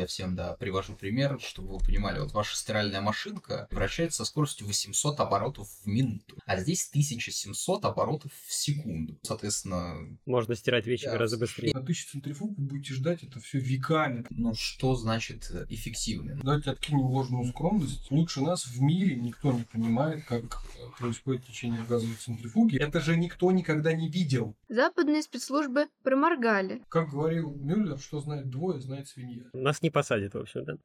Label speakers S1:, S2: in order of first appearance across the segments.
S1: я всем, да, привожу пример, чтобы вы понимали, вот ваша стиральная машинка вращается со скоростью 800 оборотов в минуту, а здесь 1700 оборотов в секунду. Соответственно...
S2: Можно стирать вещи да, гораздо быстрее.
S3: На тысячу центрифуг вы будете ждать это все веками.
S1: Ну, что значит эффективно?
S3: Давайте откинем ложную скромность. Лучше нас в мире никто не понимает, как происходит течение газовой центрифуги. Это же никто никогда не видел.
S4: Западные спецслужбы проморгали.
S3: Как говорил Мюллер, что знает двое, знает свинья.
S2: Нас не посадят, в общем, да?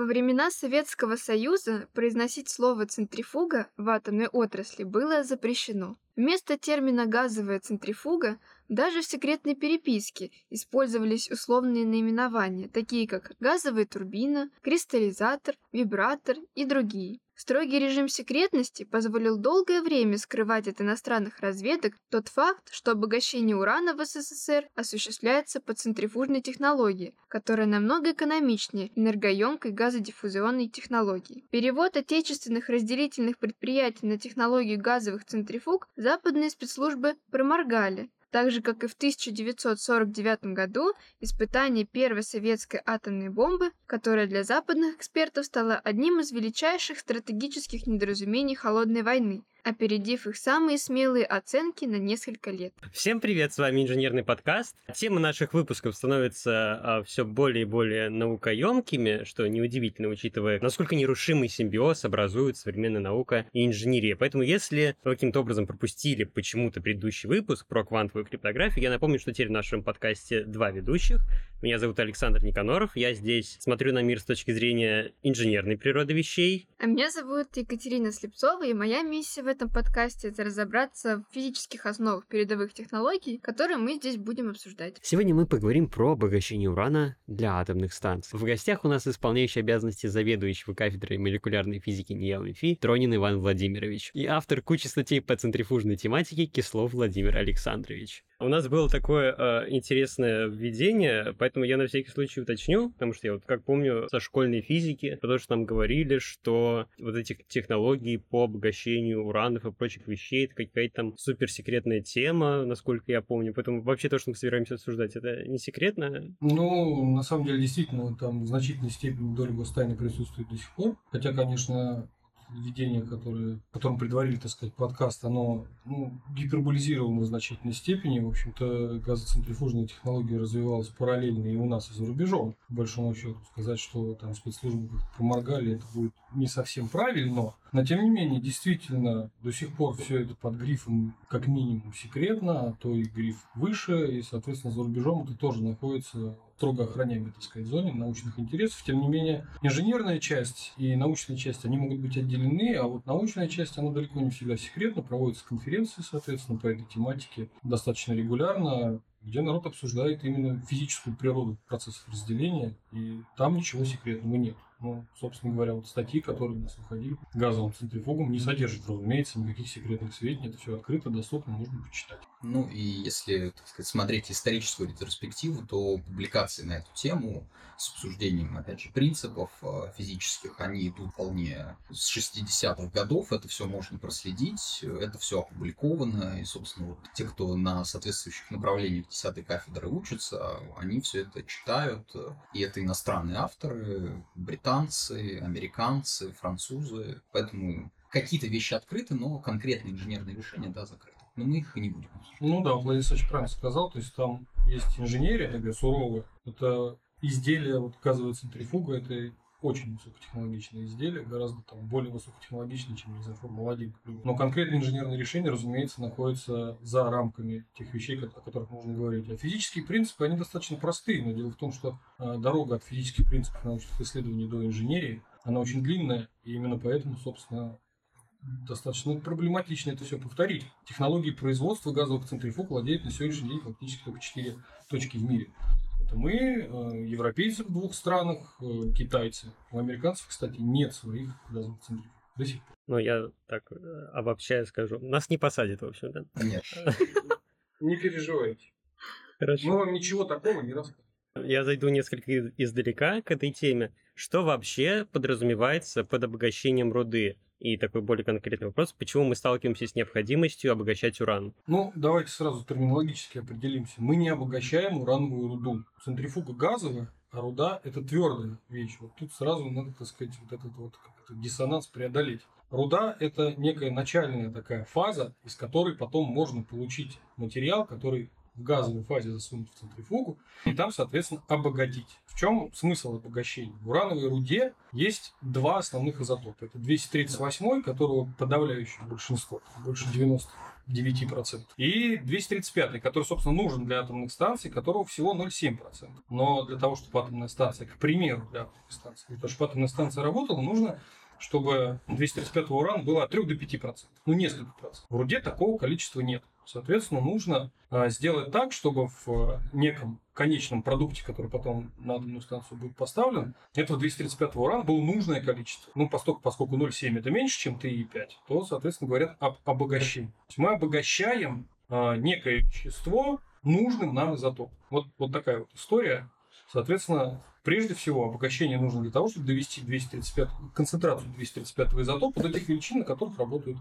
S4: Во времена Советского Союза произносить слово «центрифуга» в атомной отрасли было запрещено. Вместо термина «газовая центрифуга» даже в секретной переписке использовались условные наименования, такие как газовая турбина, кристаллизатор, вибратор и другие. Строгий режим секретности позволил долгое время скрывать от иностранных разведок тот факт, что обогащение урана в СССР осуществляется по центрифужной технологии, которая намного экономичнее энергоемкой газодиффузионной технологии. Перевод отечественных разделительных предприятий на технологию газовых центрифуг западные спецслужбы проморгали, так же, как и в 1949 году испытание первой советской атомной бомбы, которая для западных экспертов стала одним из величайших стратегических недоразумений холодной войны, опередив их самые смелые оценки на несколько лет.
S2: Всем привет, с вами инженерный подкаст. Темы наших выпусков становятся а, все более и более наукоемкими, что неудивительно, учитывая, насколько нерушимый симбиоз образует современная наука и инженерия. Поэтому, если вы каким-то образом пропустили почему-то предыдущий выпуск про квантовую криптографию, я напомню, что теперь в нашем подкасте два ведущих. Меня зовут Александр Никаноров, я здесь смотрю на мир с точки зрения инженерной природы вещей.
S4: А меня зовут Екатерина Слепцова, и моя миссия в этом подкасте это разобраться в физических основах передовых технологий, которые мы здесь будем обсуждать.
S2: Сегодня мы поговорим про обогащение урана для атомных станций. В гостях у нас исполняющий обязанности заведующего кафедрой молекулярной физики МФИ Тронин Иван Владимирович и автор кучи статей по центрифужной тематике Кислов Владимир Александрович. У нас было такое э, интересное введение, поэтому я на всякий случай уточню, потому что я вот как помню со школьной физики, потому что нам говорили, что вот эти технологии по обогащению уранов и прочих вещей, это какая-то там суперсекретная тема, насколько я помню. Поэтому вообще то, что мы собираемся обсуждать, это не секретно?
S3: Ну, на самом деле, действительно, там в значительной степени доля гостайны присутствует до сих пор. Хотя, конечно, введение, которое, которым предварили, так сказать, подкаст, оно ну, гиперболизировано в значительной степени. В общем-то, газоцентрифужная технология развивалась параллельно и у нас, и за рубежом. По большому счету, сказать, что там спецслужбы поморгали, это будет не совсем правильно. Но, тем не менее, действительно, до сих пор все это под грифом как минимум секретно, а то и гриф выше, и, соответственно, за рубежом это тоже находится строго охраняемой, так сказать, зоне научных интересов. Тем не менее, инженерная часть и научная часть, они могут быть отделены, а вот научная часть, она далеко не всегда секретна. Проводятся конференции, соответственно, по этой тематике достаточно регулярно где народ обсуждает именно физическую природу процессов разделения, и там ничего секретного нет. Ну, собственно говоря, вот статьи, которые у нас выходили газовым центрифугом, не содержат, разумеется, никаких секретных сведений. Это все открыто, доступно, можно почитать.
S1: Ну и если, так сказать, смотреть историческую ретроспективу, то публикации на эту тему с обсуждением, опять же, принципов э, физических, они идут вполне с 60-х годов. Это все можно проследить, это все опубликовано. И, собственно, вот те, кто на соответствующих направлениях 10 кафедры учатся, они все это читают. И это иностранные авторы, британцы, американцы, французы. Поэтому какие-то вещи открыты, но конкретные инженерные решения, да, закрыты. Но мы их и не будем.
S3: Ну да, очень правильно сказал. То есть там есть инженерия такая суровая. Это изделие, вот газовая центрифуга, это очень высокотехнологичные изделия, гораздо там, более высокотехнологичные, чем, не знаю, Формула-1. Но конкретные инженерные решения, разумеется, находятся за рамками тех вещей, о которых можно говорить. А физические принципы, они достаточно простые, но дело в том, что э, дорога от физических принципов научных исследований до инженерии, она очень длинная, и именно поэтому, собственно, достаточно проблематично это все повторить. Технологии производства газовых центрифуг владеют на сегодняшний день фактически только четыре точки в мире. Это мы, э, европейцы в двух странах, э, китайцы. У американцев, кстати, нет своих газовых центрифуг до сих пор.
S2: Ну, я так э, обобщая скажу. Нас не посадят, в общем, да?
S1: Нет.
S3: Не переживайте. Хорошо. Мы вам ничего такого не расскажем.
S2: Я зайду несколько издалека к этой теме. Что вообще подразумевается под обогащением руды? И такой более конкретный вопрос, почему мы сталкиваемся с необходимостью обогащать уран?
S3: Ну, давайте сразу терминологически определимся. Мы не обогащаем урановую руду. Центрифуга газовая, а руда – это твердая вещь. Вот тут сразу надо, так сказать, вот этот вот диссонанс преодолеть. Руда – это некая начальная такая фаза, из которой потом можно получить материал, который в газовой фазе засунуть в центрифугу и там, соответственно, обогатить. В чем смысл обогащения? В урановой руде есть два основных изотопа. Это 238, которого подавляющее большинство, больше 99%. И 235, который, собственно, нужен для атомных станций, которого всего 0,7%. Но для того, чтобы атомная станция, к примеру, для атомной станции, для того, чтобы атомная станция работала, нужно чтобы 235 уран было от 3 до 5%. Ну, несколько процентов. В руде такого количества нет. Соответственно, нужно а, сделать так, чтобы в а, неком конечном продукте, который потом на атомную станцию будет поставлен, этого 235 урана было нужное количество. Ну, поскольку, поскольку 0,7 это меньше, чем 3,5, то, соответственно, говорят об обогащении. Мы обогащаем а, некое вещество нужным нам изотопом. Вот, вот такая вот история. Соответственно, Прежде всего, обогащение нужно для того, чтобы довести 235, концентрацию 235 изотопа до тех величин, на которых работают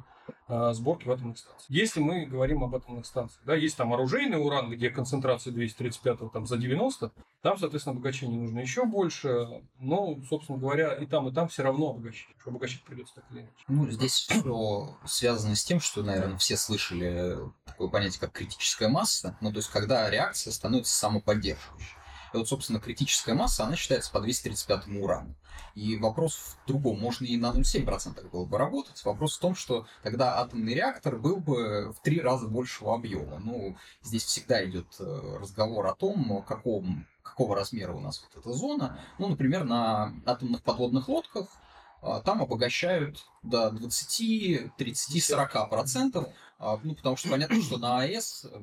S3: а, сборки в атомных станциях. Если мы говорим об атомных станциях, да, есть там оружейный уран, где концентрация 235 там, за 90, там, соответственно, обогащение нужно еще больше, но, собственно говоря, и там, и там все равно обогащение. Обогащать придется так или иначе.
S1: Ну, здесь все связано с тем, что, наверное, все слышали такое понятие, как критическая масса, ну, то есть, когда реакция становится самоподдерживающей. И вот, собственно, критическая масса, она считается по 235 урану. И вопрос в другом. Можно и на 0,7% было бы работать. Вопрос в том, что тогда атомный реактор был бы в три раза большего объема. Ну, здесь всегда идет э, разговор о том, каком, какого размера у нас вот эта зона. Ну, например, на атомных подводных лодках а, там обогащают до 20, 30, 40 процентов. Ну, потому что понятно, что на АЭС э,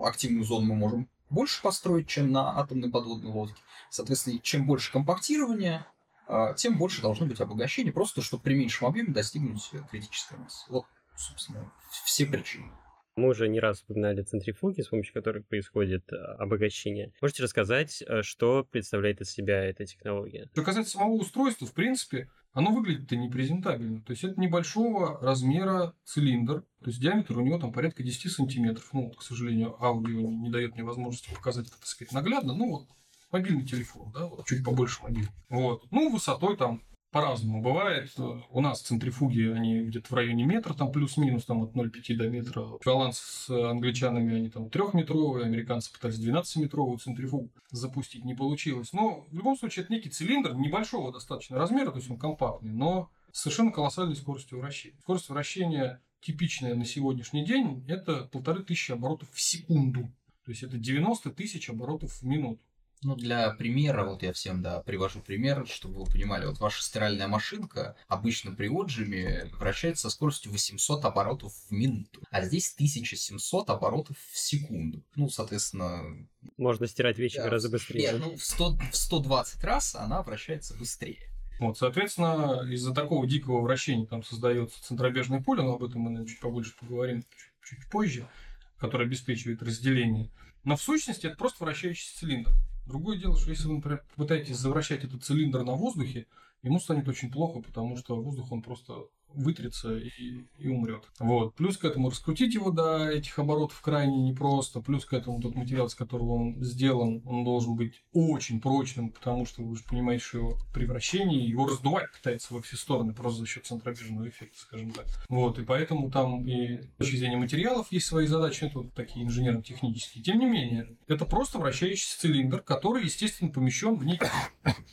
S1: активную зону мы можем больше построить, чем на атомной подводной лодке. Соответственно, чем больше компактирования, а, тем больше должно быть обогащение, просто чтобы при меньшем объеме достигнуть критической массы. Вот, собственно, все причины.
S2: Мы уже не раз упоминали центрифуги, с помощью которых происходит а, обогащение. Можете рассказать, а, что представляет из себя эта технология?
S3: Что касается самого устройства, в принципе, оно выглядит-то непрезентабельно. То есть это небольшого размера цилиндр, то есть диаметр у него там порядка 10 сантиметров. Ну, вот, к сожалению, аудио не дает мне возможности показать это, так сказать, наглядно. Ну, вот мобильный телефон, да, вот, чуть побольше мобильный. Вот. Ну, высотой там по-разному бывает. У нас центрифуги, они где-то в районе метра, там плюс-минус, там от 0,5 до метра. Баланс с англичанами, они там трехметровые, американцы пытались 12-метровую центрифугу запустить, не получилось. Но в любом случае это некий цилиндр небольшого достаточно размера, то есть он компактный, но с совершенно колоссальной скоростью вращения. Скорость вращения типичная на сегодняшний день это полторы тысячи оборотов в секунду. То есть это 90 тысяч оборотов в минуту.
S1: Ну, для примера, вот я всем, да, привожу пример, чтобы вы понимали, вот ваша стиральная машинка обычно при отжиме вращается со скоростью 800 оборотов в минуту, а здесь 1700 оборотов в секунду. Ну, соответственно...
S2: Можно стирать вещи да, гораздо быстрее.
S1: Нет, ну, в, 100, в 120 раз она вращается быстрее.
S3: Вот, соответственно, из-за такого дикого вращения там создается центробежное поле, но об этом мы наверное, чуть побольше поговорим чуть, чуть позже, которое обеспечивает разделение. Но в сущности это просто вращающийся цилиндр. Другое дело, что если вы, например, пытаетесь завращать этот цилиндр на воздухе, ему станет очень плохо, потому что воздух он просто вытрется и, и умрет. Вот. Плюс к этому раскрутить его до этих оборотов крайне непросто. Плюс к этому тот материал, с которого он сделан, он должен быть очень прочным, потому что вы же понимаете, что его при вращении его раздувать пытается во все стороны просто за счет центробежного эффекта, скажем так. Вот. И поэтому там и с точки зрения материалов есть свои задачи, это вот такие инженерно-технические. Тем не менее, это просто вращающийся цилиндр, который, естественно, помещен в некий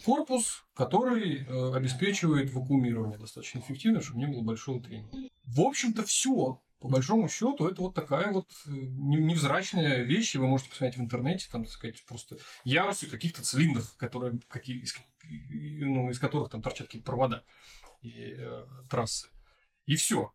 S3: корпус, который э, обеспечивает вакуумирование достаточно эффективно, чтобы не было большого трения. В общем-то, все. По большому счету, это вот такая вот э, невзрачная вещь, вы можете посмотреть в интернете, там, так сказать, просто ярусы каких-то цилиндров, которые, какие, из, ну, из которых там торчат какие-то провода и э, трассы. И все.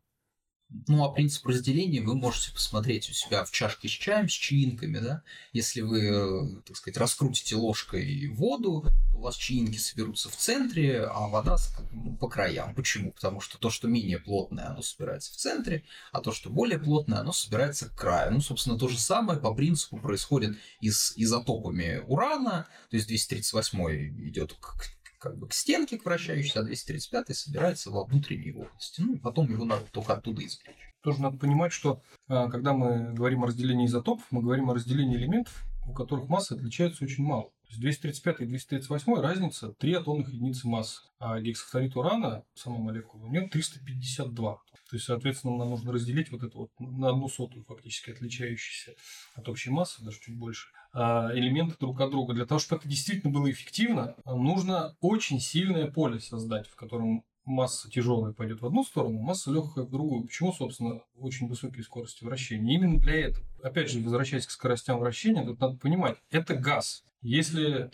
S1: Ну, а принцип разделения вы можете посмотреть у себя в чашке с чаем, с чаинками, да. Если вы, э, так сказать, раскрутите ложкой воду, то у вас чаинки соберутся в центре, а вода ну, по краям. Почему? Потому что то, что менее плотное, оно собирается в центре, а то, что более плотное, оно собирается к краю. Ну, собственно, то же самое по принципу происходит и с изотопами урана, то есть 238 идет к как бы к стенке к вращающейся, а 235 собирается во внутренней области. Ну, и потом его надо только оттуда извлечь.
S3: Тоже надо понимать, что а, когда мы говорим о разделении изотопов, мы говорим о разделении элементов, у которых массы отличаются очень мало. То есть 235 и 238 разница 3 атомных единицы массы. А гексафторид урана, сама молекула, у нее 352. То есть, соответственно, нам нужно разделить вот это вот на одну сотую фактически отличающуюся от общей массы, даже чуть больше, элементы друг от друга. Для того, чтобы это действительно было эффективно, нужно очень сильное поле создать, в котором масса тяжелая пойдет в одну сторону, масса легкая в другую. Почему, собственно, очень высокие скорости вращения? Именно для этого. Опять же, возвращаясь к скоростям вращения, тут надо понимать, это газ. Если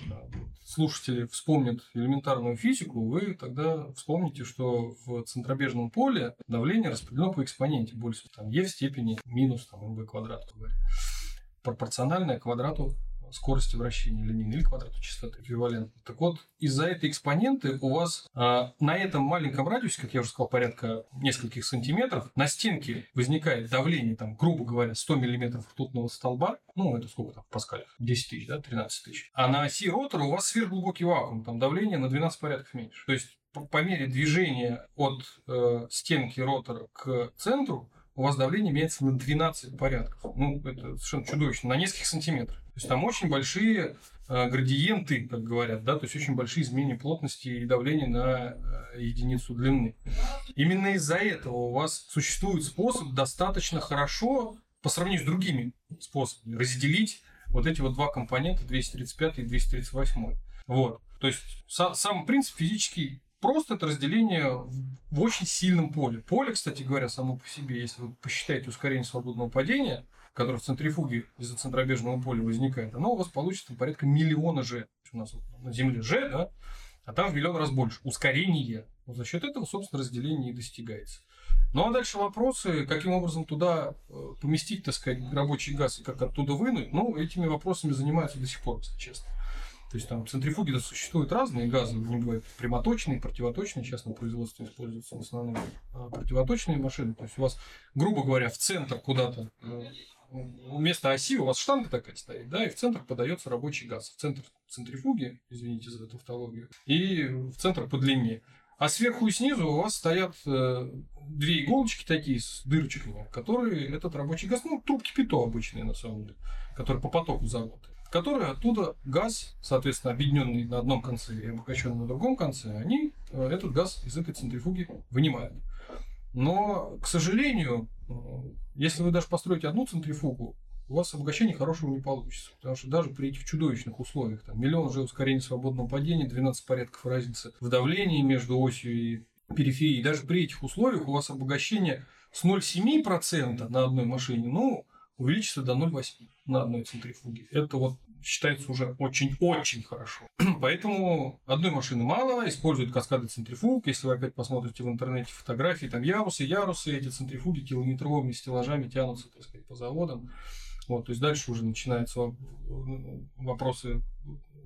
S3: слушатели вспомнят элементарную физику, вы тогда вспомните, что в центробежном поле давление распределено по экспоненте больше, там, e в степени минус там, mv квадрат, говоря, пропорциональное квадрату скорости вращения линейной или квадрату частоты эквивалентно. Так вот, из-за этой экспоненты у вас а, на этом маленьком радиусе, как я уже сказал, порядка нескольких сантиметров, на стенке возникает давление, там, грубо говоря, 100 миллиметров ртутного столба, ну, это сколько там в паскалях? 10 тысяч, да, 13 тысяч. А на оси ротора у вас сверхглубокий вакуум, там давление на 12 порядков меньше. То есть по мере движения от э, стенки ротора к центру у вас давление меняется на 12 порядков. Ну, это совершенно чудовищно, на нескольких сантиметров. То есть там очень большие э, градиенты, как говорят, да, то есть очень большие изменения плотности и давления на э, единицу длины. Именно из-за этого у вас существует способ достаточно хорошо по сравнению с другими способами разделить вот эти вот два компонента 235 и 238. Вот. То есть сам принцип физический просто это разделение в очень сильном поле. Поле, кстати говоря, само по себе, если вы посчитаете ускорение свободного падения, которое в центрифуге из-за центробежного поля возникает, оно у вас получится порядка миллиона G. У нас вот на Земле G, да, а там в миллион раз больше. Ускорение. Вот за счет этого, собственно, разделение и достигается. Ну а дальше вопросы, каким образом туда э, поместить, так сказать, рабочий газ и как оттуда вынуть, ну, этими вопросами занимаются до сих пор, если честно. То есть там центрифуги да, существуют разные газы, не бывают прямоточные, противоточные, сейчас на производстве используются в основном а, противоточные машины. То есть у вас, грубо говоря, в центр куда-то э, вместо оси у вас штанга такая стоит, да, и в центр подается рабочий газ. В центр центрифуги, извините за тавтологию, и в центр по длине. А сверху и снизу у вас стоят э, две иголочки такие с дырочками, которые этот рабочий газ, ну, трубки пито обычные на самом деле, которые по потоку замотаны, которые оттуда газ, соответственно, объединенный на одном конце и обогащенный на другом конце, они э, этот газ из этой центрифуги вынимают. Но, к сожалению, э, если вы даже построите одну центрифугу, у вас обогащение хорошего не получится. Потому что даже при этих чудовищных условиях, там, миллион уже ускорения свободного падения, 12 порядков разницы в давлении между осью и периферией, даже при этих условиях у вас обогащение с 0,7% на одной машине, ну, увеличится до 0,8 на одной центрифуге. Это вот считается уже очень-очень хорошо. Поэтому одной машины мало, используют каскады центрифуг. Если вы опять посмотрите в интернете фотографии, там ярусы, ярусы, эти центрифуги километровыми стеллажами тянутся, так сказать, по заводам. Вот, то есть дальше уже начинаются вопросы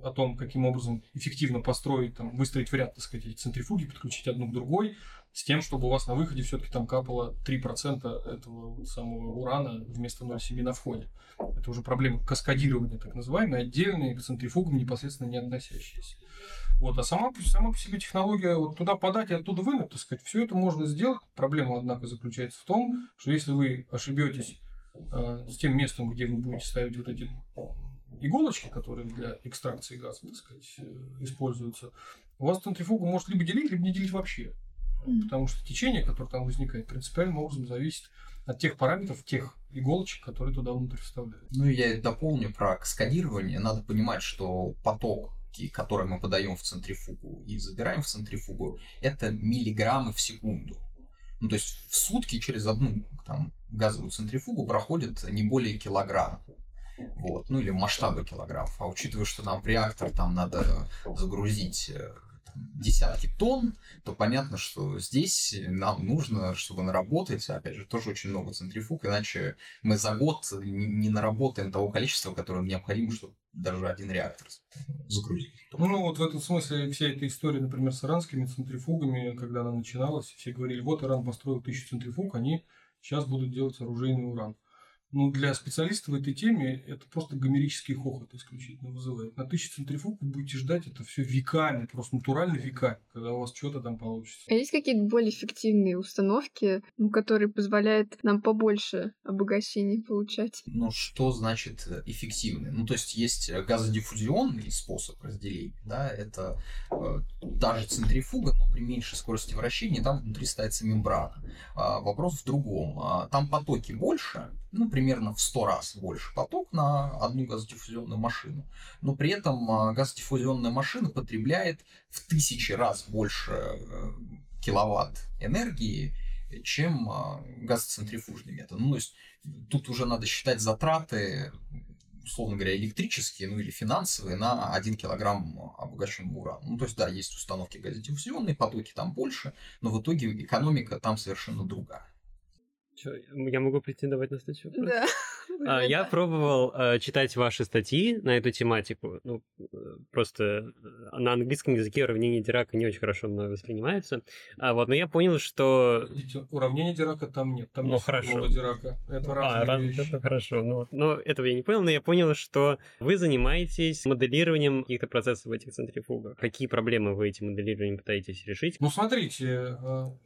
S3: о том, каким образом эффективно построить, там, выстроить в ряд, так сказать, эти центрифуги, подключить одну к другой, с тем, чтобы у вас на выходе все-таки там капало 3% этого самого урана вместо 0,7 на входе. Это уже проблема каскадирования, так называемая, отдельные к центрифугам непосредственно не относящиеся. Вот, а сама, сама по себе технология вот туда подать и оттуда вынуть, так сказать, все это можно сделать. Проблема, однако, заключается в том, что если вы ошибетесь э, с тем местом, где вы будете ставить вот эти иголочки, которые для экстракции газа, так сказать, э, используются, у вас центрифуга может либо делить, либо не делить вообще. Потому что течение, которое там возникает, принципиальным образом зависит от тех параметров, тех иголочек, которые туда внутрь вставляют.
S1: Ну, я дополню про каскадирование. Надо понимать, что поток который мы подаем в центрифугу и забираем в центрифугу, это миллиграммы в секунду. Ну, то есть в сутки через одну там, газовую центрифугу проходит не более килограмма. Вот, ну или масштабы килограммов. А учитывая, что нам в реактор там надо загрузить э, десятки тонн, то понятно, что здесь нам нужно, чтобы наработать, опять же, тоже очень много центрифуг, иначе мы за год не наработаем того количества, которое необходимо, чтобы даже один реактор загрузить.
S3: Ну, вот в этом смысле вся эта история, например, с иранскими центрифугами, когда она начиналась, все говорили, вот Иран построил тысячу центрифуг, они сейчас будут делать оружейный уран ну, для специалистов в этой теме это просто гомерический хохот исключительно вызывает. На тысячу центрифуг вы будете ждать это все веками, просто натурально веками, когда у вас что-то там получится.
S4: А есть какие-то более эффективные установки, ну, которые позволяют нам побольше обогащений получать?
S1: Ну, что значит э, эффективный? Ну, то есть есть газодиффузионный способ разделения, да, это э, даже центрифуга, но при меньшей скорости вращения, там внутри ставится мембрана. А, вопрос в другом. А, там потоки больше, ну, примерно в 100 раз больше поток на одну газодиффузионную машину. Но при этом а, газодиффузионная машина потребляет в тысячи раз больше э, киловатт энергии, чем а, газоцентрифужный метод. Ну, то есть тут уже надо считать затраты, условно говоря, электрические, ну или финансовые, на 1 килограмм обогащенного урана. Ну, то есть, да, есть установки газодиффузионные, потоки там больше, но в итоге экономика там совершенно другая.
S2: Чё, я могу претендовать на следующий вопрос?
S4: Да.
S2: А, я пробовал э, читать ваши статьи на эту тематику. Ну, э, просто э, на английском языке уравнение Дирака не очень хорошо мной воспринимается. А, вот, но я понял, что...
S3: Видите, уравнение Дирака там нет. Там
S2: ну,
S3: нет
S2: хорошо.
S3: Дирака. Это
S2: а,
S3: разные
S2: раз,
S3: вещи.
S2: это хорошо. Ну, но этого я не понял, но я понял, что вы занимаетесь моделированием каких-то процессов в этих центрифугах. Какие проблемы вы этим моделированием пытаетесь решить?
S3: Ну, смотрите,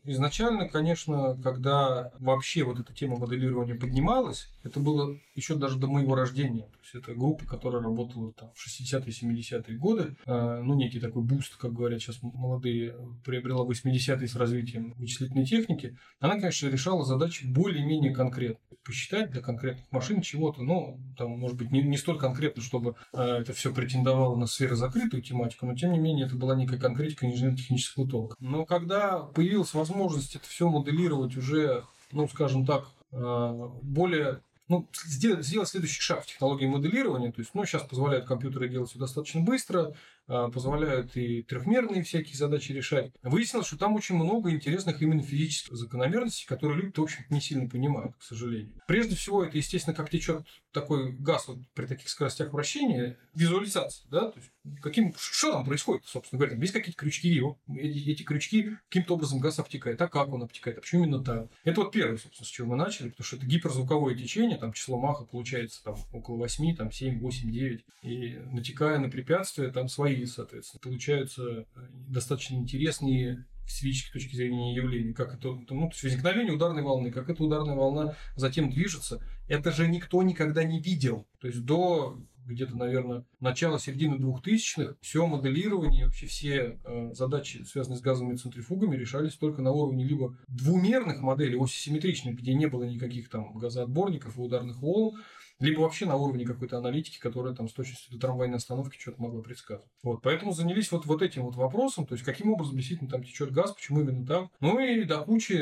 S3: изначально, конечно, когда вообще вот эта тема моделирования поднималась, это было еще даже до моего рождения. То есть это группа, которая работала там в 60-е, 70-е годы. Э, ну, некий такой boost, как говорят сейчас молодые, приобрела 80-е с развитием вычислительной техники. Она, конечно, решала задачи более-менее конкретно. Посчитать для конкретных машин чего-то, ну, там, может быть, не, не столь конкретно, чтобы э, это все претендовало на сверхзакрытую тематику, но, тем не менее, это была некая конкретика инженерно-технического толка. Но когда появилась возможность это все моделировать уже, ну, скажем так, э, более ну, сделать, сделать следующий шаг в технологии моделирования. То есть, ну, сейчас позволяют компьютеры делать все достаточно быстро, позволяют и трехмерные всякие задачи решать. Выяснилось, что там очень много интересных именно физических закономерностей, которые люди, в общем не сильно понимают, к сожалению. Прежде всего, это, естественно, как течет такой газ вот при таких скоростях вращения, визуализация, да, то есть каким, что там происходит, собственно говоря, есть какие-то крючки, его, эти, крючки каким-то образом газ обтекает, а как он обтекает, а почему именно так? Это вот первое, собственно, с чего мы начали, потому что это гиперзвуковое течение, там число Маха получается там около 8, там 7, 8, 9, и натекая на препятствия, там свои, соответственно, получаются э, достаточно интересные с физической точки зрения явления, как это, ну, то есть возникновение ударной волны, как эта ударная волна затем движется, это же никто никогда не видел. То есть до где-то, наверное, начала середины 2000-х все моделирование, вообще все э, задачи, связанные с газовыми центрифугами, решались только на уровне либо двумерных моделей, осисимметричных, где не было никаких там газоотборников и ударных волн, либо вообще на уровне какой-то аналитики, которая там с точностью до трамвайной остановки что-то могла предсказывать. Вот, поэтому занялись вот, вот этим вот вопросом, то есть каким образом действительно там течет газ, почему именно там. Ну и до кучи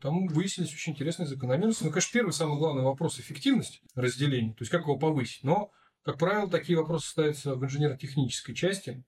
S3: там выяснились очень интересные закономерности. Ну, конечно, первый самый главный вопрос эффективность разделения, то есть как его повысить. Но, как правило, такие вопросы ставятся в инженерно-технической части,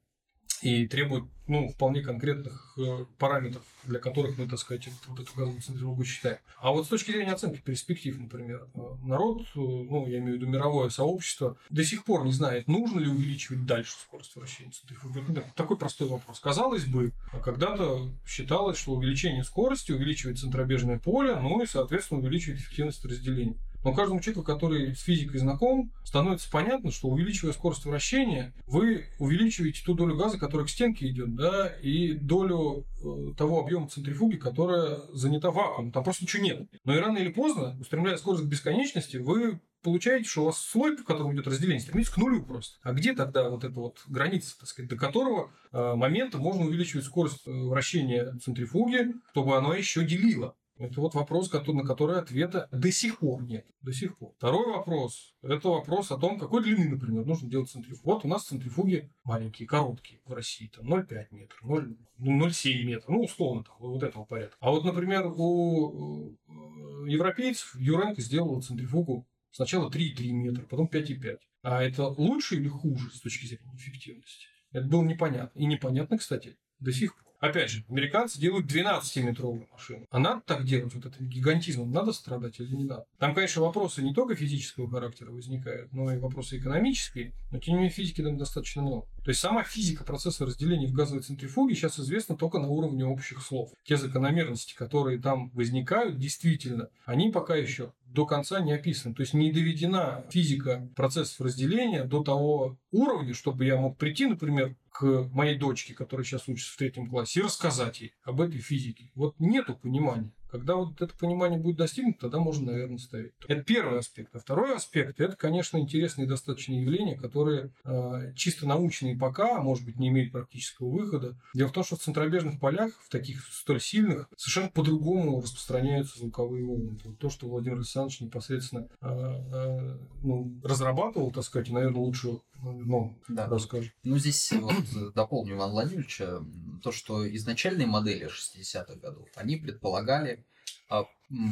S3: и требует ну, вполне конкретных э, параметров, для которых мы, так сказать, вот эту газовую центрифугу считаем. А вот с точки зрения оценки перспектив, например, э, народ, э, ну, я имею в виду мировое сообщество, до сих пор не знает, нужно ли увеличивать дальше скорость вращения центрифуги. Например, такой простой вопрос. Казалось бы, когда-то считалось, что увеличение скорости увеличивает центробежное поле, ну и, соответственно, увеличивает эффективность разделения. Но каждому человеку, который с физикой знаком, становится понятно, что увеличивая скорость вращения, вы увеличиваете ту долю газа, которая к стенке идет, да, и долю э, того объема центрифуги, которая занята вакуумом. Там просто ничего нет. Но и рано или поздно, устремляя скорость к бесконечности, вы получаете, что у вас слой, в котором идет разделение, стремится к нулю просто. А где тогда вот эта вот граница, так сказать, до которого э, момента можно увеличивать скорость э, вращения центрифуги, чтобы она еще делила? Это вот вопрос, на который ответа до сих пор нет. До сих пор. Второй вопрос. Это вопрос о том, какой длины, например, нужно делать центрифугу. Вот у нас центрифуги маленькие, короткие в России. Там 0,5 метра, 0, 0,7 метра. Ну, условно, там, вот этого порядка. А вот, например, у европейцев Юренко сделала центрифугу сначала 3,3 метра, потом 5,5. А это лучше или хуже с точки зрения эффективности? Это было непонятно. И непонятно, кстати, До сих пор. Опять же, американцы делают 12-метровую машину. А надо так делать? Вот это гигантизмом надо страдать или не надо? Там, конечно, вопросы не только физического характера возникают, но и вопросы экономические. Но, тем не менее, физики там достаточно много. То есть сама физика процесса разделения в газовой центрифуге сейчас известна только на уровне общих слов. Те закономерности, которые там возникают, действительно, они пока еще до конца не описаны. То есть не доведена физика процессов разделения до того уровня, чтобы я мог прийти, например, к моей дочке, которая сейчас учится в третьем классе, и рассказать ей об этой физике. Вот нету понимания. Когда вот это понимание будет достигнуто, тогда можно, наверное, ставить. Это первый аспект. А второй аспект – это, конечно, интересные достаточно явления, которые э, чисто научные пока, а может быть, не имеют практического выхода. Дело в том, что в центробежных полях, в таких столь сильных, совершенно по-другому распространяются звуковые волны. Вот то, что Владимир Александрович непосредственно э, э, ну, разрабатывал, так сказать, и, наверное, лучше ну, да. расскажет.
S1: Ну, здесь вот дополню Ивана Владимировича, то, что изначальные модели 60-х годов, они предполагали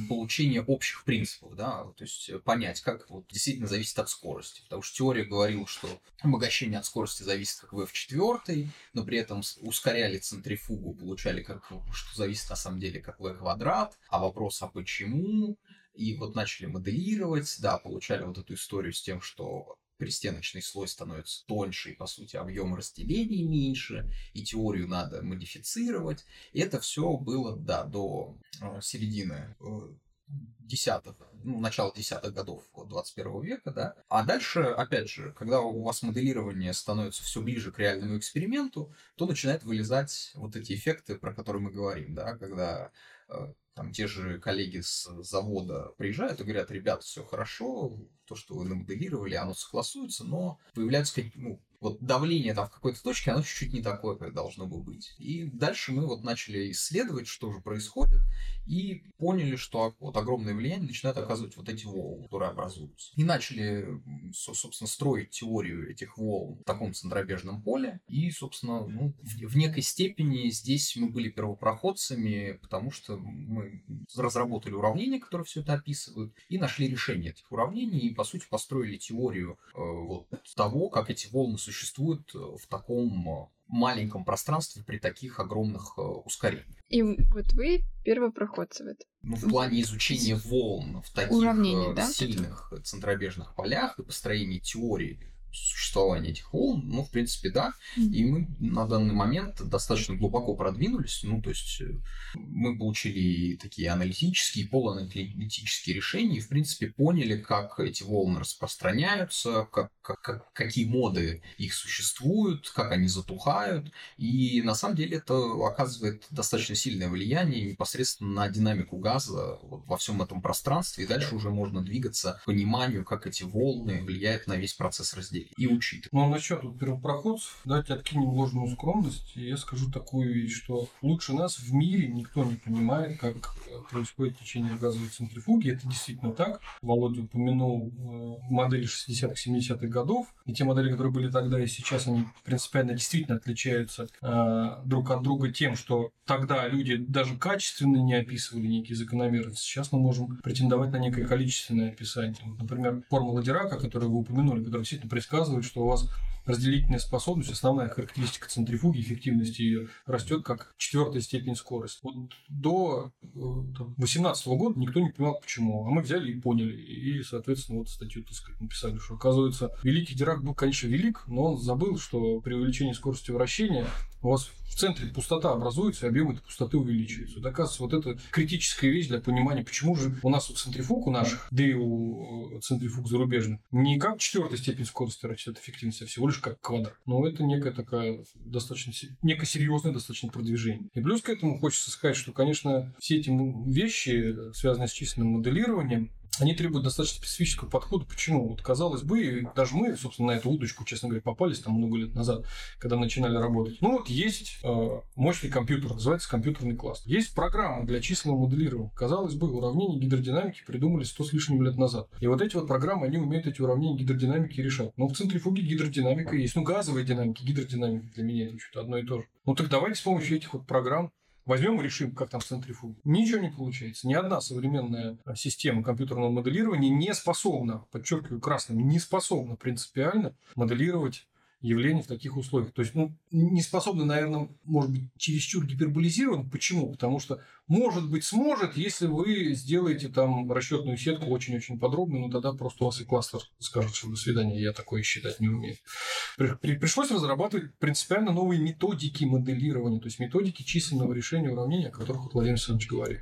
S1: получение общих принципов, да, то есть понять, как вот, действительно зависит от скорости. Потому что теория говорила, что обогащение от скорости зависит как в F4, но при этом ускоряли центрифугу, получали как, что зависит на самом деле как V квадрат, а вопрос, а почему? И вот начали моделировать, да, получали вот эту историю с тем, что перестеночный слой становится тоньше, и, по сути, объем разделения меньше, и теорию надо модифицировать. И это все было, да, до э, середины э, десятых, ну, начала десятых годов 21 века, да. А дальше, опять же, когда у вас моделирование становится все ближе к реальному эксперименту, то начинают вылезать вот эти эффекты, про которые мы говорим, да, когда там те же коллеги с завода приезжают и говорят, ребята, все хорошо, то, что вы намоделировали, оно согласуется, но появляются ну, вот давление там в какой-то точке, оно чуть-чуть не такое, как должно бы быть. И дальше мы вот начали исследовать, что же происходит, и поняли, что вот огромное влияние начинают оказывать вот эти волны, которые образуются. И начали, собственно, строить теорию этих волн в таком центробежном поле. И, собственно, ну, в некой степени здесь мы были первопроходцами, потому что мы разработали уравнения, которые все это описывают, и нашли решение этих уравнений, и, по сути, построили теорию э, вот, того, как эти волны существуют э, в таком э, маленьком пространстве при таких огромных э, ускорениях.
S4: И вот вы первопроходцы в этом.
S1: Ну, в плане изучения волн в таких Уравнение, да, сильных центробежных полях и построения теории существования этих волн, ну, в принципе, да. И мы на данный момент достаточно глубоко продвинулись. Ну, то есть э, мы получили такие аналитические, полуаналитические решения и, в принципе, поняли, как эти волны распространяются, как, как, как, какие моды их существуют, как они затухают. И на самом деле это оказывает достаточно сильное влияние непосредственно на динамику газа вот, во всем этом пространстве. И дальше уже можно двигаться к пониманию, как эти волны влияют на весь процесс разделения и учитывать.
S3: Ну, а насчет вот первопроходцев, давайте откинем ложную скромность, и я скажу такую вещь, что лучше нас в мире никто не понимает, как происходит течение газовой центрифуги. Это действительно так. Володя упомянул э, модели 60-х, 70-х годов, и те модели, которые были тогда и сейчас, они принципиально действительно отличаются э, друг от друга тем, что тогда люди даже качественно не описывали некие закономерности. Сейчас мы можем претендовать на некое количественное описание. Например, формула Дирака, которую вы упомянули, которая действительно рассказывает, что у вас разделительная способность, основная характеристика центрифуги, эффективности ее растет как четвертая степень скорости. Вот до 2018 года никто не понимал, почему. А мы взяли и поняли. И, соответственно, вот статью, так сказать, написали, что, оказывается, великий Дирак был, конечно, велик, но он забыл, что при увеличении скорости вращения у вас в центре пустота образуется, и объем этой пустоты увеличивается. Вот, оказывается, вот это критическая вещь для понимания, почему же у нас у центрифуг у наших, да и у э, центрифуг зарубежных, не как четвертая степень скорости растет эффективность, а всего лишь как квадр. Но это некая такая достаточно, некое серьезное достаточно продвижение. И плюс к этому хочется сказать, что, конечно, все эти вещи, связанные с численным моделированием, они требуют достаточно специфического подхода. Почему? Вот, казалось бы, даже мы, собственно, на эту удочку, честно говоря, попались там много лет назад, когда начинали работать. Ну вот есть э, мощный компьютер, называется компьютерный класс. Есть программа для численного моделирования. Казалось бы, уравнения гидродинамики придумали сто с лишним лет назад. И вот эти вот программы, они умеют эти уравнения гидродинамики решать. Но в центрифуге гидродинамика есть. Ну, газовая динамика, гидродинамика для меня это что-то одно и то же. Ну так давайте с помощью этих вот программ Возьмем и решим, как там центрифуга. Ничего не получается. Ни одна современная система компьютерного моделирования не способна, подчеркиваю красным, не способна принципиально моделировать явление в таких условиях. То есть, ну, не способны, наверное, может быть, чересчур гиперболизирован. Почему? Потому что, может быть, сможет, если вы сделаете там расчетную сетку очень-очень подробную, но тогда просто у вас и кластер скажет, что до свидания, я такое считать не умею. При, пришлось разрабатывать принципиально новые методики моделирования, то есть методики численного решения уравнения, о которых вот Владимир Александрович говорил.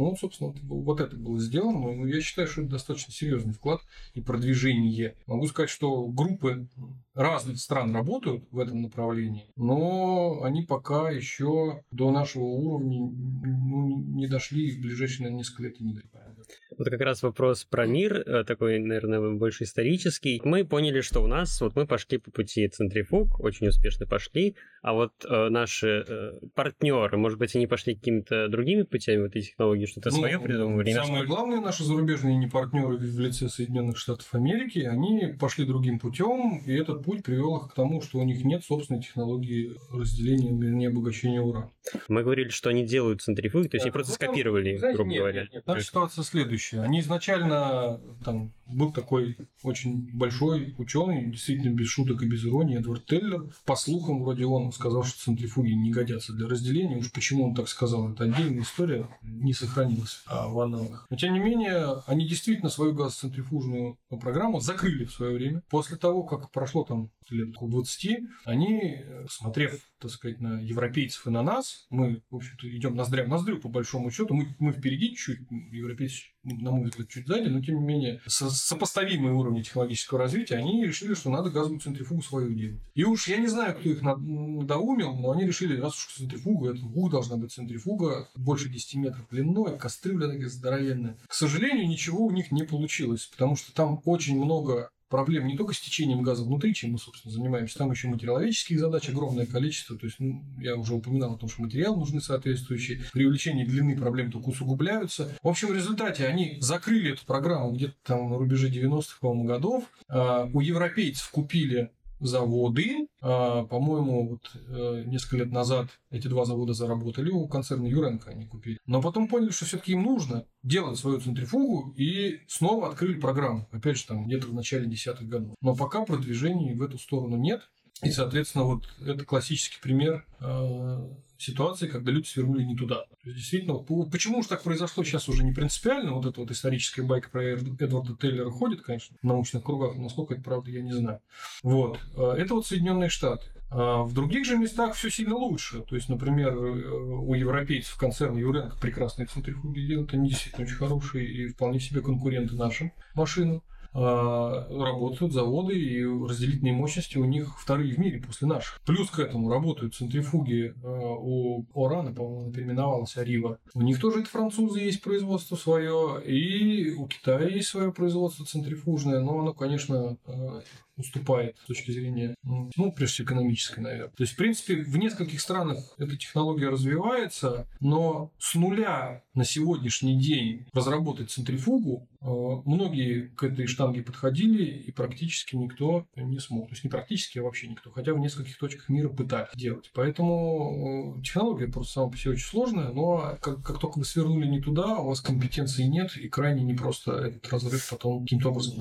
S3: Ну, собственно, вот это было сделано. Но я считаю, что это достаточно серьезный вклад и продвижение. Могу сказать, что группы разных стран работают в этом направлении, но они пока еще до нашего уровня ну, не дошли и в ближайшие наверное, несколько лет не дойдут.
S2: Вот как раз вопрос про мир, э, такой, наверное, больше исторический. Мы поняли, что у нас, вот мы пошли по пути центрифуг, очень успешно пошли, а вот э, наши э, партнеры, может быть, они пошли какими-то другими путями в этой технологии, что-то ну, свое придумывали?
S3: Самые главные наши зарубежные не партнеры в лице Соединенных Штатов Америки, они пошли другим путем, и этот путь привел их к тому, что у них нет собственной технологии разделения, вернее, обогащения урана.
S2: Мы говорили, что они делают центрифуги, то есть они просто скопировали, знаете, грубо
S3: нет,
S2: говоря.
S3: Нет, нет. Наша ситуация следующая. Они изначально там был такой очень большой ученый, действительно без шуток и без иронии, Эдвард Теллер. По слухам, вроде он сказал, что центрифуги не годятся для разделения. Уж почему он так сказал, это отдельная история, не сохранилась а, в аналогах. Но тем не менее, они действительно свою газоцентрифужную программу закрыли в свое время. После того, как прошло там лет 20, они, смотрев, так сказать, на европейцев и на нас, мы, в общем-то, идем ноздря в ноздрю, по большому счету, мы, мы впереди чуть, европейцы, на мой взгляд, чуть сзади, но, тем не менее, со сопоставимые уровни технологического развития, они решили, что надо газовую центрифугу свою делать. И уж я не знаю, кто их надоумил, но они решили, раз уж центрифуга, это ух, должна быть центрифуга, больше 10 метров длиной, кастрюля такая здоровенная. К сожалению, ничего у них не получилось, потому что там очень много проблем не только с течением газа внутри, чем мы, собственно, занимаемся, там еще материаловедческих задач огромное количество. То есть, ну, я уже упоминал о том, что материал нужны соответствующие. При увеличении длины проблемы только усугубляются. В общем, в результате они закрыли эту программу где-то там на рубеже 90-х, по-моему, годов. А, у европейцев купили заводы. А, по-моему, вот э, несколько лет назад эти два завода заработали у концерна Юренко они купили. Но потом поняли, что все-таки им нужно делать свою центрифугу и снова открыли программу. Опять же, там где-то в начале десятых годов. Но пока продвижений в эту сторону нет. И, соответственно, вот это классический пример э, ситуации, когда люди свернули не туда. То есть, действительно, почему же так произошло, сейчас уже не принципиально. Вот эта вот историческая байка про Эдварда Тейлера ходит, конечно, в научных кругах, насколько это правда, я не знаю. Вот. Э, это вот Соединенные Штаты. А в других же местах все сильно лучше. То есть, например, э, у европейцев концерн Юренко прекрасные центрифуги делают, они действительно очень хорошие и вполне себе конкуренты нашим машинам. А, работают заводы и разделительные мощности у них вторые в мире после наших. Плюс к этому работают центрифуги а, у Орана, по-моему, переименовалась Арива. У них тоже это французы есть производство свое, и у Китая есть свое производство центрифужное, но оно, конечно, а, уступает с точки зрения, ну, прежде всего, экономической, наверное. То есть, в принципе, в нескольких странах эта технология развивается, но с нуля на сегодняшний день разработать центрифугу э, многие к этой штанге подходили, и практически никто не смог. То есть, не практически, а вообще никто. Хотя в нескольких точках мира пытались делать. Поэтому э, технология просто сама по себе очень сложная, но как, как только вы свернули не туда, у вас компетенции нет, и крайне непросто этот разрыв потом каким-то образом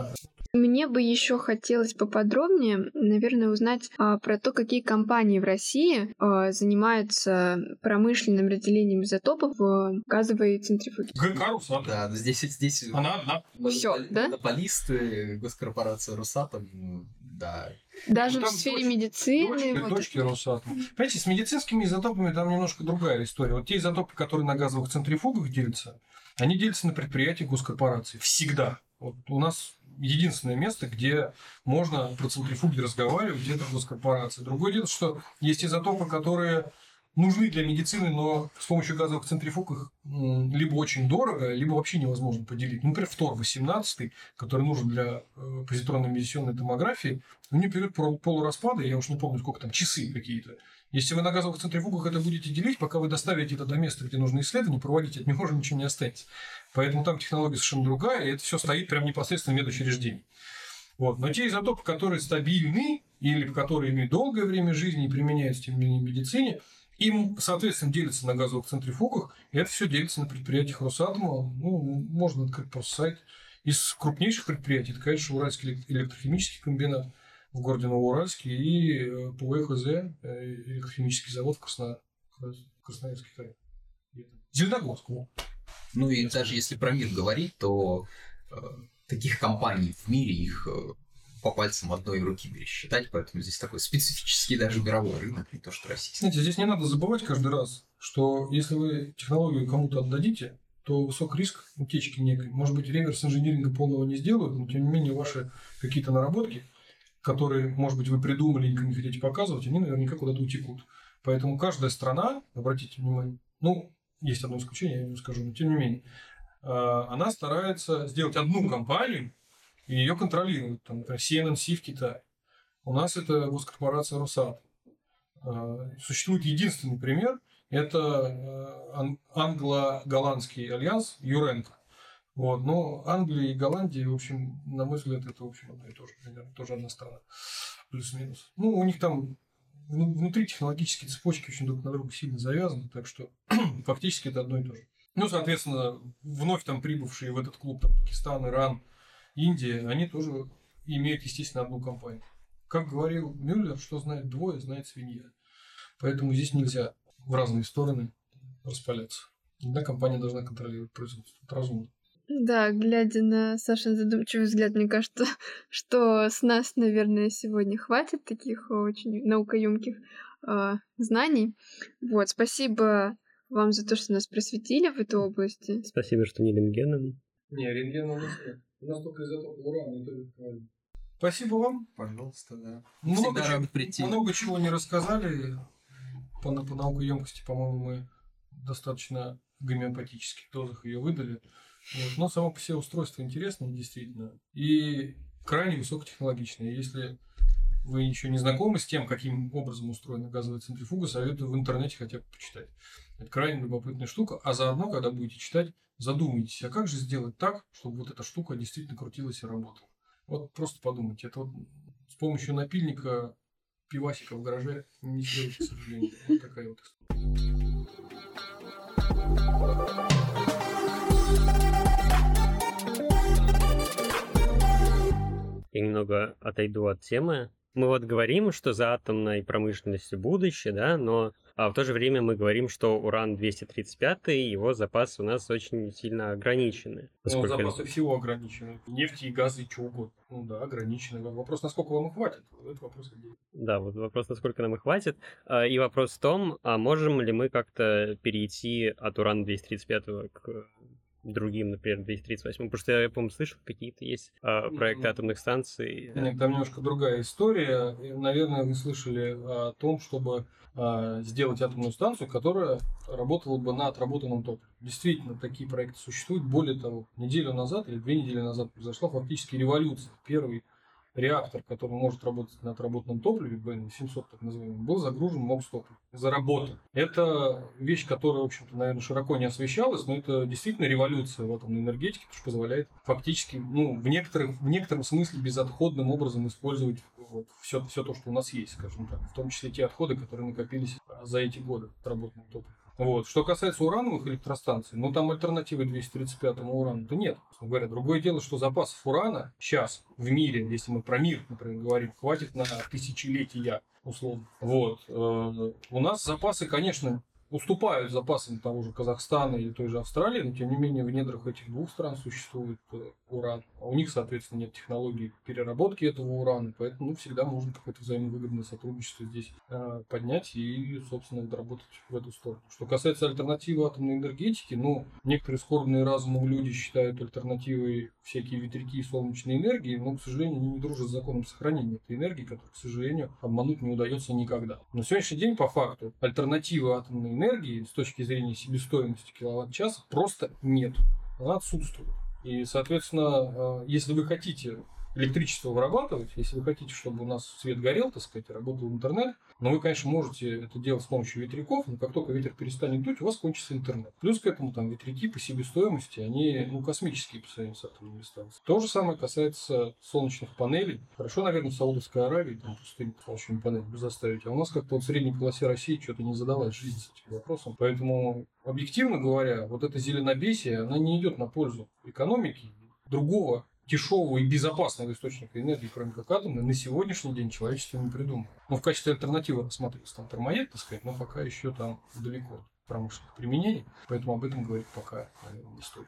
S4: мне бы еще хотелось поподробнее, наверное, узнать а, про то, какие компании в России а, занимаются промышленным разделением изотопов в газовой центрифуге.
S3: Росатом.
S1: Да, здесь, здесь
S3: она одна.
S4: Все, да?
S1: Монополисты, госкорпорация Росатом, да.
S4: Даже ну, в сфере дочь, медицины.
S3: Дочки, вот дочки Росатом. Понимаете, с медицинскими изотопами там немножко другая история. Вот те изотопы, которые на газовых центрифугах делятся, они делятся на предприятиях госкорпораций. Всегда. Вот у нас единственное место, где можно про центрифуги разговаривать, это госкорпорация. Другое дело, что есть изотопы, которые нужны для медицины, но с помощью газовых центрифуг их либо очень дорого, либо вообще невозможно поделить. Например, фтор-18, который нужен для э, позитронной медиционной томографии, у него период полураспада, я уж не помню, сколько там, часы какие-то. Если вы на газовых центрифугах это будете делить, пока вы доставите это до места, где нужно исследование, проводить от него уже ничего не останется. Поэтому там технология совершенно другая, и это все стоит прямо непосредственно в медучреждении. Вот. Но те изотопы, которые стабильны или которые имеют долгое время жизни и применяются тем в медицине, им, соответственно, делятся на газовых центрифугах, и это все делится на предприятиях Росатома. Ну, можно открыть просто сайт. Из крупнейших предприятий, это, конечно, Уральский электрохимический комбинат. В городе Новоуральске и э, ПВХЗ, э, электрохимический завод в Красно... Красноярский край. Зеленогорск.
S1: Ну и даже если про мир говорить, то э, таких компаний в мире их э, по пальцам одной руки пересчитать, поэтому здесь такой специфический даже мировой рынок, не то что российский.
S3: Знаете, здесь не надо забывать каждый раз, что если вы технологию кому-то отдадите, то высок риск утечки некой. Может быть, реверс инжиниринга полного не сделают, но тем не менее ваши какие-то наработки, которые, может быть, вы придумали и не хотите показывать, они наверняка куда-то утекут. Поэтому каждая страна, обратите внимание, ну, есть одно исключение, я не скажу, но тем не менее, а, она старается сделать одну компанию и ее контролирует. Там, например, CNNC в Китае. У нас это госкорпорация Росат. А, существует единственный пример, это а, англо-голландский альянс Юренко. Вот. Но Англия и Голландия, в общем, на мой взгляд, это, в общем, одно и то же, примерно, тоже одна страна. Плюс-минус. Ну, у них там внутри технологические цепочки очень друг на друга сильно завязаны, так что фактически это одно и то же. Ну, соответственно, вновь там прибывшие в этот клуб там, Пакистан, Иран, Индия, они тоже имеют, естественно, одну компанию. Как говорил Мюллер, что знает двое, знает свинья. Поэтому здесь нельзя в разные стороны распаляться. Одна компания должна контролировать производство. Это разумно.
S4: Да, глядя на Сашин задумчивый взгляд, мне кажется, что с нас, наверное, сегодня хватит таких очень наукоемких э, знаний. Вот, спасибо вам за то, что нас просветили в этой области.
S2: Спасибо, что не рентгеном.
S3: Не, рентгена у нас нет. У нас только изотоп урана, это Спасибо вам.
S1: Пожалуйста, да.
S3: Много,
S1: Всегда рад прийти.
S3: много чего не рассказали. По, по наукоемкости, по-моему, мы достаточно гомеопатических дозах ее выдали. Вот. Но само по себе устройство интересное, действительно. И крайне высокотехнологичное. Если вы еще не знакомы с тем, каким образом устроена газовая центрифуга, советую в интернете хотя бы почитать. Это крайне любопытная штука. А заодно, когда будете читать, задумайтесь, а как же сделать так, чтобы вот эта штука действительно крутилась и работала. Вот просто подумайте. Это вот с помощью напильника пивасика в гараже не сделать, к сожалению. Вот такая вот история.
S2: Я немного отойду от темы. Мы вот говорим, что за атомной промышленностью будущее, да, но а в то же время мы говорим, что уран-235, его запасы у нас очень сильно ограничены.
S3: Ну,
S2: Поскольку-
S3: запасы всего ограничены. Нефти и газы, чего угодно. Ну да, ограничены. Вопрос, насколько вам их хватит. Это вопрос отдельный.
S2: Да, вот вопрос, насколько нам и хватит. А, И вопрос в том, а можем ли мы как-то перейти от урана-235 к другим, например, 238. Потому что я, по-моему, слышал, какие-то есть а, проекты атомных станций.
S3: Нет, там немножко другая история. Наверное, вы слышали о том, чтобы а, сделать атомную станцию, которая работала бы на отработанном топливе. Действительно, такие проекты существуют. Более того, неделю назад или две недели назад произошла фактически революция. Первый реактор, который может работать на отработанном топливе, БН-700 так называемый, был загружен МОКС топливом. Заработан. Это вещь, которая, в общем-то, наверное, широко не освещалась, но это действительно революция в атомной энергетике, потому что позволяет фактически, ну, в, некоторых, в некотором смысле безотходным образом использовать вот, все, все то, что у нас есть, скажем так, в том числе те отходы, которые накопились за эти годы отработанного топлива. Вот. Что касается урановых электростанций, ну там альтернативы 235-му урану-то нет. Говоря, другое дело, что запасов урана сейчас в мире, если мы про мир, например, говорим, хватит на тысячелетия, условно. Вот. Э, У нас запасы, конечно, уступают запасам того же Казахстана или той же Австралии, но тем не менее в недрах этих двух стран существует э, уран. А у них, соответственно, нет технологий переработки этого урана, поэтому ну, всегда можно какое-то взаимовыгодное сотрудничество здесь э, поднять и, собственно, доработать в эту сторону. Что касается альтернативы атомной энергетики, ну, некоторые скорбные разумом люди считают альтернативой всякие ветряки и солнечной энергии, но, к сожалению, они не дружат с законом сохранения этой энергии, которую, к сожалению, обмануть не удается никогда. На сегодняшний день, по факту, альтернативы атомной энергии с точки зрения себестоимости киловатт-часа просто нет. Она отсутствует. И, соответственно, э, если вы хотите электричество вырабатывать, если вы хотите, чтобы у нас свет горел, так сказать, работал интернет, но вы, конечно, можете это делать с помощью ветряков, но как только ветер перестанет дуть, у вас кончится интернет. Плюс к этому там ветряки по себестоимости, они ну, космические по сравнению с атомными станциями. То же самое касается солнечных панелей. Хорошо, наверное, в Саудовской Аравии там пустынь солнечными панелями заставить, а у нас как-то вот в средней полосе России что-то не задалась жизнь с этим вопросом. Поэтому, объективно говоря, вот это зеленобесие, она не идет на пользу экономики другого дешевого и безопасного источника энергии, кроме как атомной, на сегодняшний день человечество не придумало. Ну, в качестве альтернативы рассматривается там термоед, так сказать, но пока еще там далеко от промышленных применений, поэтому об этом говорить пока, наверное, не стоит.